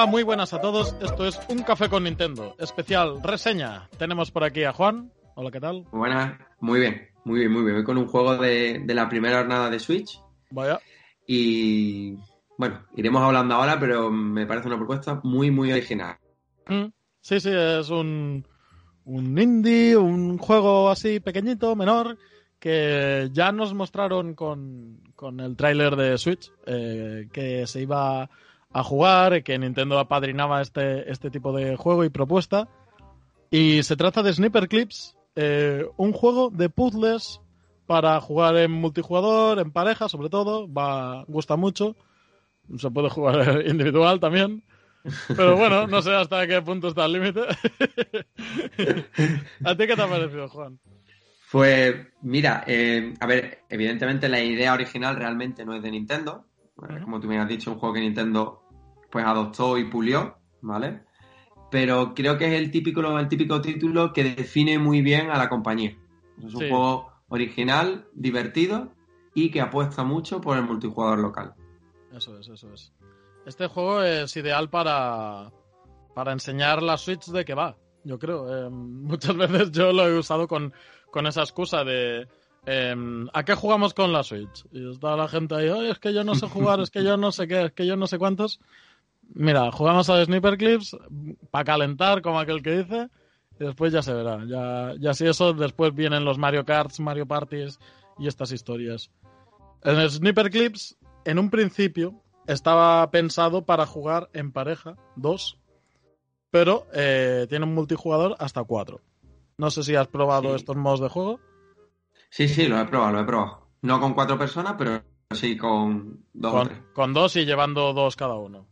Hola, muy buenas a todos. Esto es Un Café con Nintendo, especial reseña. Tenemos por aquí a Juan. Hola, ¿qué tal? Buenas, muy bien, muy bien, muy bien. Voy con un juego de, de la primera jornada de Switch. Vaya. Y bueno, iremos hablando ahora, pero me parece una propuesta muy, muy original. Mm, Sí, sí, es un, un indie, un juego así pequeñito, menor, que ya nos mostraron con, con el tráiler de Switch, eh, que se iba a jugar, que Nintendo apadrinaba este, este tipo de juego y propuesta. Y se trata de Sniper Clips, eh, un juego de puzzles para jugar en multijugador, en pareja sobre todo, va, gusta mucho. Se puede jugar individual también. Pero bueno, no sé hasta qué punto está el límite. ¿A ti qué te ha parecido, Juan? Pues mira, eh, a ver, evidentemente la idea original realmente no es de Nintendo. Como tú me has dicho, un juego que Nintendo pues adoptó y pulió, ¿vale? Pero creo que es el típico, el típico título que define muy bien a la compañía. Es un Sí. juego original, divertido y que apuesta mucho por el multijugador local. Eso es, eso es. Este juego es ideal para, para enseñar la Switch de qué va, yo creo. Eh, muchas veces yo lo he usado con, con esa excusa de eh, ¿a qué jugamos con la Switch? Y está la gente ahí, "Ay, es que yo no sé jugar, es que yo no sé qué, es que yo no sé cuántos. Mira, jugamos a Sniper Clips para calentar, como aquel que dice, y después ya se verá. Ya, ya si eso, después vienen los Mario Karts, Mario Parties y estas historias. En el Sniper Clips, en un principio, estaba pensado para jugar en pareja, dos, pero eh, tiene un multijugador hasta cuatro. No sé si has probado Sí. estos modos de juego. Sí, sí, lo he probado, lo he probado. No con cuatro personas, pero sí con dos o Con, tres. con dos y llevando dos cada uno.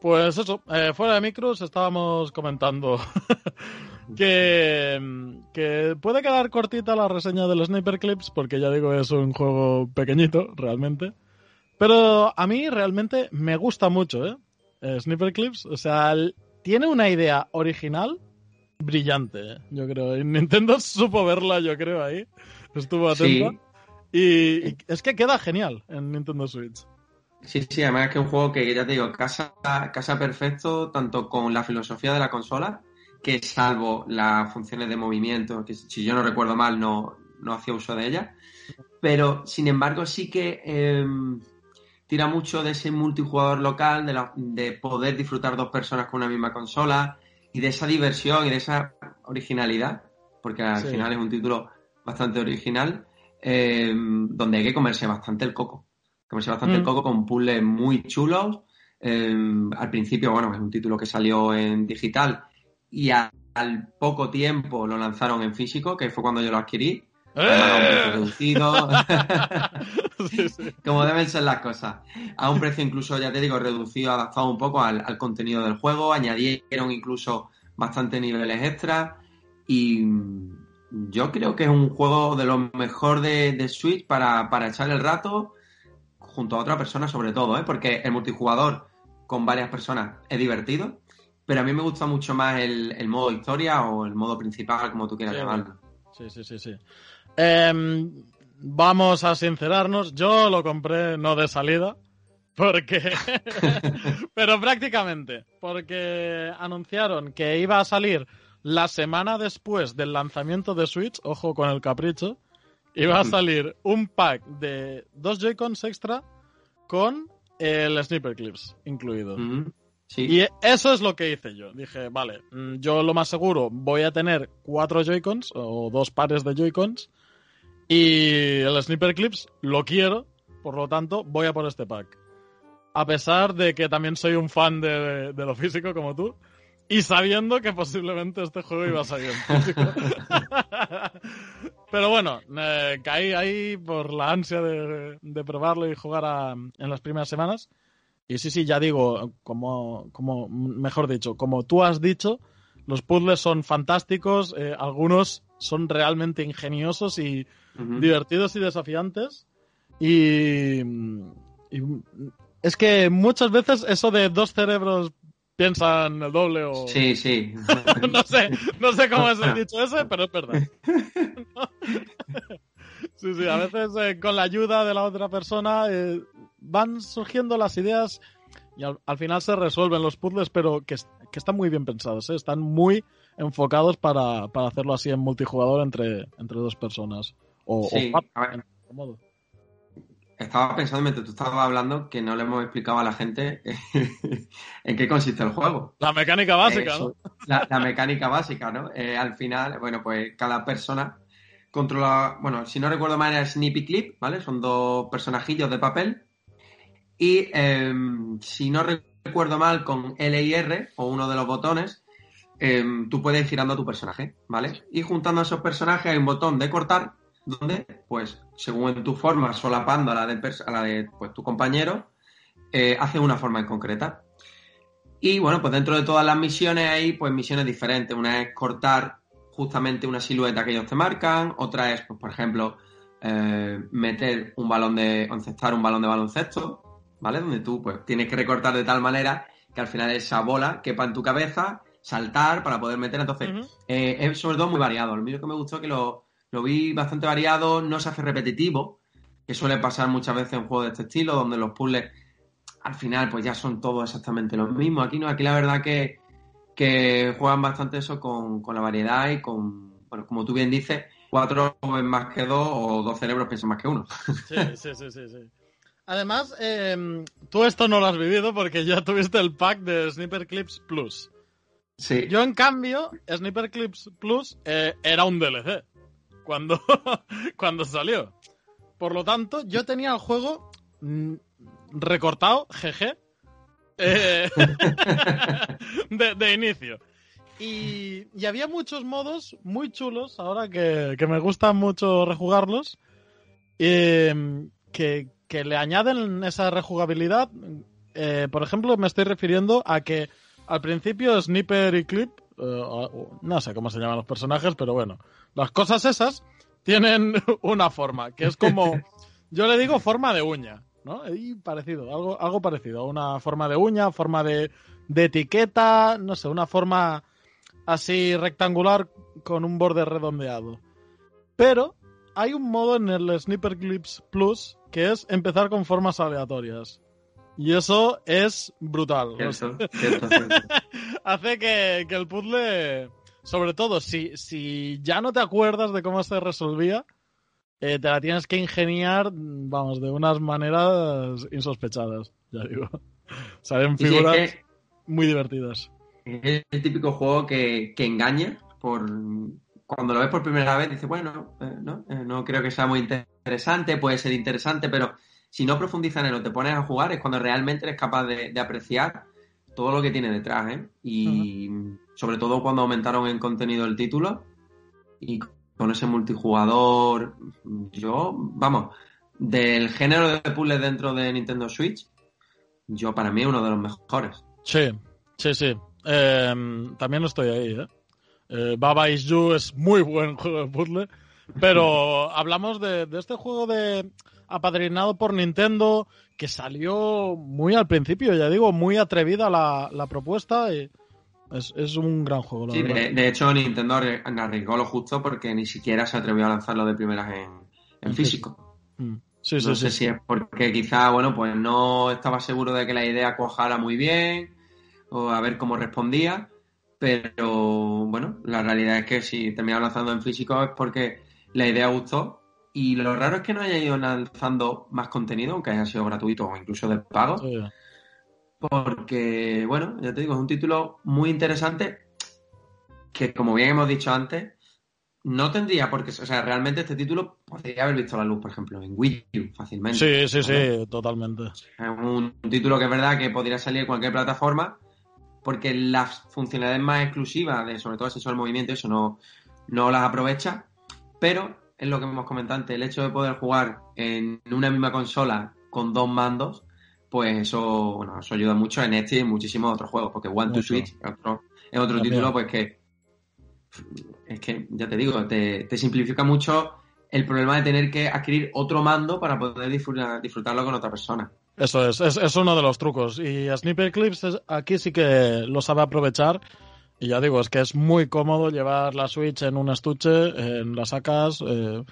Pues eso, eh, fuera de micros estábamos comentando que, que puede quedar cortita la reseña del Sniper Clips, porque ya digo, es un juego pequeñito, realmente. Pero a mí realmente me gusta mucho, ¿eh? Eh, Sniper Clips, o sea, tiene una idea original brillante, ¿eh? yo creo. Y Nintendo supo verla, yo creo, ahí. Estuvo atenta. Sí, Y, y es que queda genial en Nintendo Switch. sí, sí, además es que es un juego que ya te digo, casa, casa perfecto tanto con la filosofía de la consola, que salvo las funciones de movimiento, que si yo no recuerdo mal no, no hacía uso de ellas, pero sin embargo sí que eh, tira mucho de ese multijugador local, de, la- de poder disfrutar dos personas con una misma consola y de esa diversión y de esa originalidad, porque al Sí. final es un título bastante original, eh, donde hay que comerse bastante el coco. Comerse bastante Mm. el coco con puzzles muy chulos. Eh, al principio, bueno, es un título que salió en digital y a- al poco tiempo lo lanzaron en físico, que fue cuando yo lo adquirí. ¡Eh! reducido. Sí, sí. como deben ser las cosas. A un precio incluso, ya te digo, reducido, adaptado un poco al, al contenido del juego, añadieron incluso bastantes niveles extras y yo creo que es un juego de lo mejor de, de Switch para, para echar el rato junto a otra persona sobre todo, ¿eh? porque el multijugador con varias personas es divertido, pero a mí me gusta mucho más el, el modo historia o el modo principal, como tú quieras Sí, llamarlo. Sí, sí, sí, sí. Em, vamos a sincerarnos, yo lo compré no de salida, porque... Pero prácticamente, porque anunciaron que iba a salir la semana después del lanzamiento de Switch, ojo con el capricho, iba a salir un pack de dos Joy-Cons extra con el Sniper Clips incluido. Sí. Y eso es lo que hice yo. Dije, vale, mm, yo lo más seguro voy a tener cuatro Joy-Cons o dos pares de Joy-Cons y el Sniper Clips lo quiero, por lo tanto voy a por este pack. A pesar de que también soy un fan de, de lo físico como tú y sabiendo que posiblemente este juego iba a salir en físico. Pero bueno, eh, caí ahí por la ansia de, de probarlo y jugar a- en las primeras semanas. Y sí, sí, ya digo, como, como, mejor dicho, como tú has dicho, los puzzles son fantásticos, eh, algunos son realmente ingeniosos y divertidos y desafiantes. Y, y es que muchas veces eso de dos cerebros piensan el doble o... Sí, sí. no sé, no sé cómo es el dicho ese, pero es verdad. Sí, sí, a veces eh, con la ayuda de la otra persona eh, van surgiendo las ideas Y al, al final se resuelven los puzzles, pero que, que están muy bien pensados, ¿eh? están muy enfocados para, para hacerlo así en multijugador entre, entre dos personas. O, Sí, o a ver. modo. Estaba pensando mientras tú estabas hablando que no le hemos explicado a la gente en qué consiste el juego. La mecánica básica, Eso, ¿no? La, la mecánica básica, ¿no? Eh, al final, bueno, pues cada persona controla, bueno, si no recuerdo mal era Snippy Clip, ¿vale? Son dos personajillos de papel. Y eh, si no recuerdo mal, con L y R, o uno de los botones, eh, tú puedes ir girando a tu personaje, ¿vale? Y juntando a esos personajes hay un botón de cortar, donde, pues, según tu forma, solapando a la de, a la de pues, tu compañero, eh, hace una forma en concreta. Y bueno, pues dentro de todas las misiones hay pues misiones diferentes. Una es cortar justamente una silueta que ellos te marcan, otra es, pues, por ejemplo, eh, meter un balón de, encestar un balón de baloncesto, ¿vale? Donde tú pues tienes que recortar de tal manera que al final esa bola quepa en tu cabeza, saltar para poder meter. Entonces, eh, es sobre todo muy variado. Lo mío que me gustó es que lo, lo vi bastante variado, no se hace repetitivo, que suele pasar muchas veces en juegos de este estilo, donde los puzzles al final pues ya son todos exactamente los mismos. Aquí no, aquí la verdad que, que juegan bastante eso con, con la variedad y con, bueno, como tú bien dices, cuatro más que dos o dos cerebros piensan más que uno. Sí, sí, sí, sí, sí. Además, eh, tú esto no lo has vivido porque ya tuviste el pack de Sniper Clips Plus. Yo, en cambio, Sniper Clips Plus eh, era un DLC cuando, cuando salió. Por lo tanto, yo tenía el juego mm, recortado, GG, eh, de, inicio. Y, y había muchos modos muy chulos, ahora que, que me gusta mucho rejugarlos, eh, que, que le añaden esa rejugabilidad. Eh, por ejemplo, me estoy refiriendo a que al principio Sniper y Clip, eh, no sé cómo se llaman los personajes, pero bueno, las cosas esas tienen una forma, que es como, yo le digo forma de uña, ¿no? Y parecido, algo, algo parecido, una forma de uña, forma de, de etiqueta, no sé, una forma así rectangular con un borde redondeado. Pero hay un modo en el Sniper Clips Plus que es empezar con formas aleatorias. Y eso es brutal. Cierto, cierto, cierto. hace que, que el puzzle, sobre todo si, si ya no te acuerdas de cómo se resolvía, eh, te la tienes que ingeniar, vamos, de unas maneras insospechadas, ya digo. Salen es figuras que muy divertidas. Es el típico juego que, que engaña por cuando lo ves por primera vez dices bueno eh, no Eh, no creo que sea muy interesante puede ser interesante pero si no profundizas en él o te pones a jugar es cuando realmente eres capaz de, de apreciar todo lo que tiene detrás ¿eh? y sobre todo cuando aumentaron en contenido el título y con ese multijugador yo vamos del género de puzzles dentro de Nintendo Switch yo para mí uno de los mejores Sí, sí, sí. Eh, también estoy ahí, ¿eh? Eh, Baba Is You es muy buen juego de puzzle, pero hablamos de, de este juego de apadrinado por Nintendo que salió muy al principio, ya digo, muy atrevida la, la propuesta y es, es un gran juego, la Sí, de, de hecho Nintendo arri- arriesgó lo justo porque ni siquiera se atrevió a lanzarlo de primeras en, físico. Mm. Sí, sí, no sí. sé si es porque quizá, bueno, pues no estaba seguro de que la idea cuajara muy bien o a ver cómo respondía, pero bueno, la realidad es que si terminaron lanzando en físico es porque la idea gustó y lo raro es que no haya ido lanzando más contenido, aunque haya sido gratuito o incluso de pago, Sí. porque, bueno, ya te digo, es un título muy interesante que, como bien hemos dicho antes, no tendría porque, o sea, realmente este título podría haber visto la luz, por ejemplo, en Wii U fácilmente. Sí, sí, sí, totalmente. Es un título que es verdad que podría salir en cualquier plataforma porque las funcionalidades más exclusivas de sobre todo el sensor de movimiento eso no, no las aprovecha pero es lo que hemos comentado antes el hecho de poder jugar en una misma consola con dos mandos pues eso bueno eso ayuda mucho en este y en muchísimos otros juegos porque One to. Switch es otro, es otro título pues que es que ya te digo te, te simplifica mucho el problema de tener que adquirir otro mando para poder disfrutar- disfrutarlo con otra persona Eso es, es, es uno de los trucos. Y Sniper Clips aquí sí que lo sabe aprovechar. Y ya digo, es que es muy cómodo llevar la Switch en un estuche, en la sacas, eh,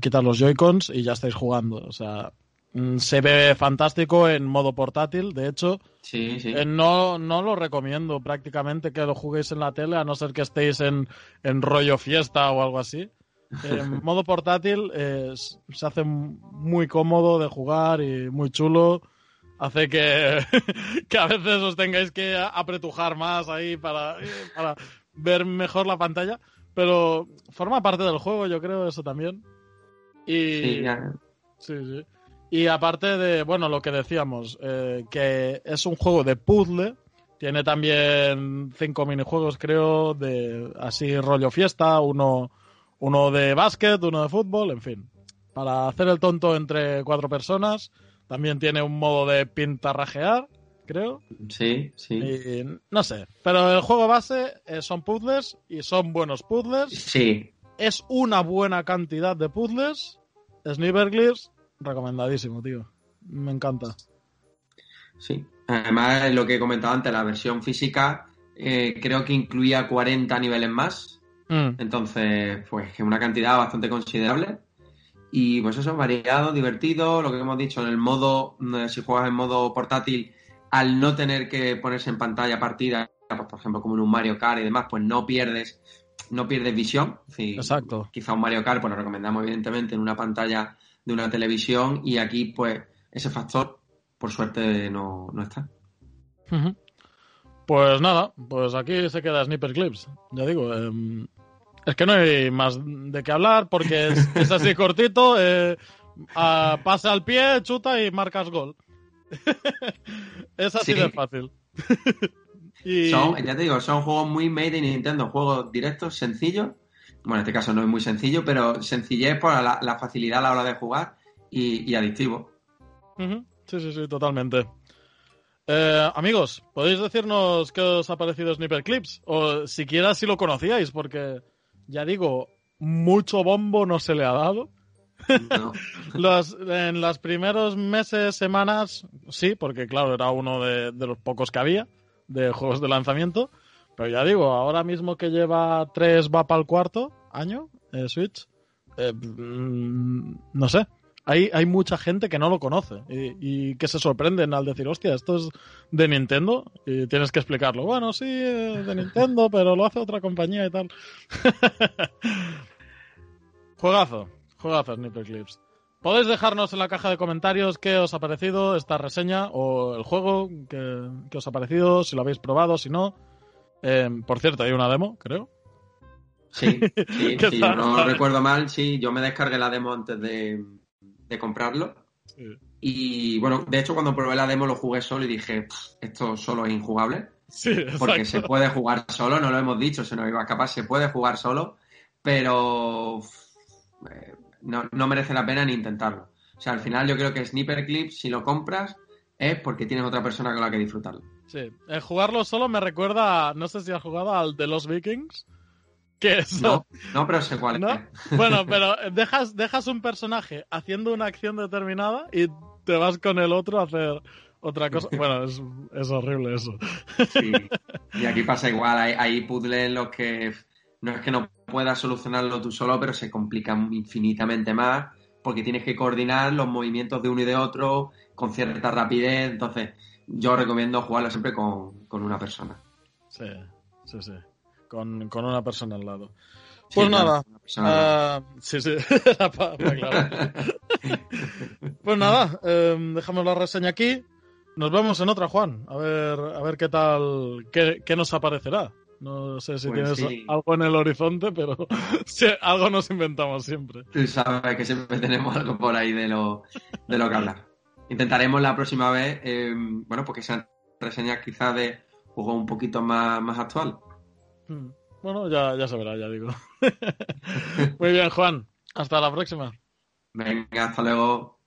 quitas los Joy-Cons y ya estáis jugando. O sea, Mm, se ve fantástico en modo portátil, de hecho. Sí, sí. Eh, no, no lo recomiendo prácticamente que lo juguéis en la tele, a no ser que estéis en, en rollo fiesta o algo así. En modo portátil eh, se hace muy cómodo de jugar y muy chulo. Hace que, que a veces os tengáis que apretujar más ahí para, para ver mejor la pantalla. Pero forma parte del juego, yo creo, eso también. Y... Sí, ya. Sí, sí. Y aparte de, bueno, lo que decíamos, eh, que es un juego de puzzle, tiene también cinco minijuegos, creo, de así rollo fiesta, uno, uno de básquet, uno de fútbol, en fin. Para hacer el tonto entre cuatro personas. También tiene un modo de pintarrajear, creo. Sí, sí. Y no sé. Pero el juego base eh, son puzzles y son buenos puzzles. Sí, Es una buena cantidad de puzzles. Sniperclips, recomendadísimo, tío. Me encanta. sí. Además, lo que he comentado antes, la versión física eh, creo que incluía 40 niveles más. Mm, Entonces, pues es una cantidad bastante considerable. Y pues eso, variado, divertido, lo que hemos dicho, en el modo, eh, si juegas en modo portátil, al no tener que ponerse en pantalla partida, pues, por ejemplo, como en un Mario Kart y demás, pues no pierdes, no pierdes visión. Decir, Exacto. Quizá un Mario Kart, pues lo recomendamos evidentemente en una pantalla de una televisión y aquí, pues, ese factor, por suerte, no, no está. Pues nada, pues aquí se queda Sniper Clips. Ya digo, em, es que no hay más de qué hablar porque es, es así cortito. eh, a- pasa al pie, chuta y marcas gol. es así Sí. de fácil. y Son, ya te digo, son juegos muy made in Nintendo, juegos directos, sencillos. Bueno, en este caso no es muy sencillo, pero sencillez por la, la facilidad a la hora de jugar y, y adictivo. Sí, sí, sí, totalmente. Eh, amigos, ¿podéis decirnos qué os ha parecido Sniper Clips? O siquiera si lo conocíais, porque ya digo, mucho bombo no se le ha dado. ¿no? Los, en los primeros meses, semanas, sí, porque claro, era uno de, de los pocos que había de juegos de lanzamiento. Pero ya digo, ahora mismo que lleva tres, va para el cuarto año, eh, Switch, eh, mm, no sé. Hay, hay mucha gente que no lo conoce y, y que se sorprenden al decir, hostia, esto es de Nintendo y tienes que explicarlo. Bueno, sí, es de Nintendo, pero lo hace otra compañía y tal. juegazo, juegazo Sniper Clips. Podéis dejarnos en la caja de comentarios qué os ha parecido esta reseña o el juego, qué os ha parecido, si lo habéis probado, si no. Eh, por cierto, hay una demo, creo. Sí, sí, yo no recuerdo mal, sí, yo me descargué la demo antes de, de comprarlo. Y bueno, de hecho cuando probé la demo lo jugué solo y dije, "Pff, esto solo es injugable. Sí, Porque se puede jugar solo, no lo hemos dicho, se nos iba a escapar, se puede jugar solo, pero eh, no, no merece la pena ni intentarlo. O sea, al final yo creo que Sniper Clip, si lo compras, es porque tienes otra persona con la que disfrutarlo. Sí. Eh, jugarlo solo me recuerda, no sé si has jugado al de los Vikings. Que es, No, no, pero sé cuál ¿No? es. Bueno, pero dejas, dejas un personaje haciendo una acción determinada y te vas con el otro a hacer otra cosa. Bueno, es, es horrible eso. Sí. Y aquí pasa igual, hay, hay puzzles en los que no es que no puedas solucionarlo tú solo, pero se complican infinitamente más porque tienes que coordinar los movimientos de uno y de otro con cierta rapidez. Entonces, yo recomiendo jugarlo siempre con, con una persona. Sí, sí, sí. Con, con una persona al lado. Sí, Pues claro, nada. al lado. Ah, sí, sí. Pa- pa- claro. pues nada, eh, dejamos la reseña aquí. Nos vemos en otra, Juan. A ver, a ver qué tal, qué, qué nos aparecerá. No sé si Pues tienes sí. algo en el horizonte, pero sí, algo nos inventamos siempre. Tú sabes que siempre tenemos algo por ahí de lo, de lo que hablar. Intentaremos la próxima vez, eh, bueno, porque sean reseñas quizás de juegos un poquito más, más actual. Mm. Bueno, ya, ya se verá, ya digo. Muy bien, Juan. Hasta la próxima. Venga, hasta luego.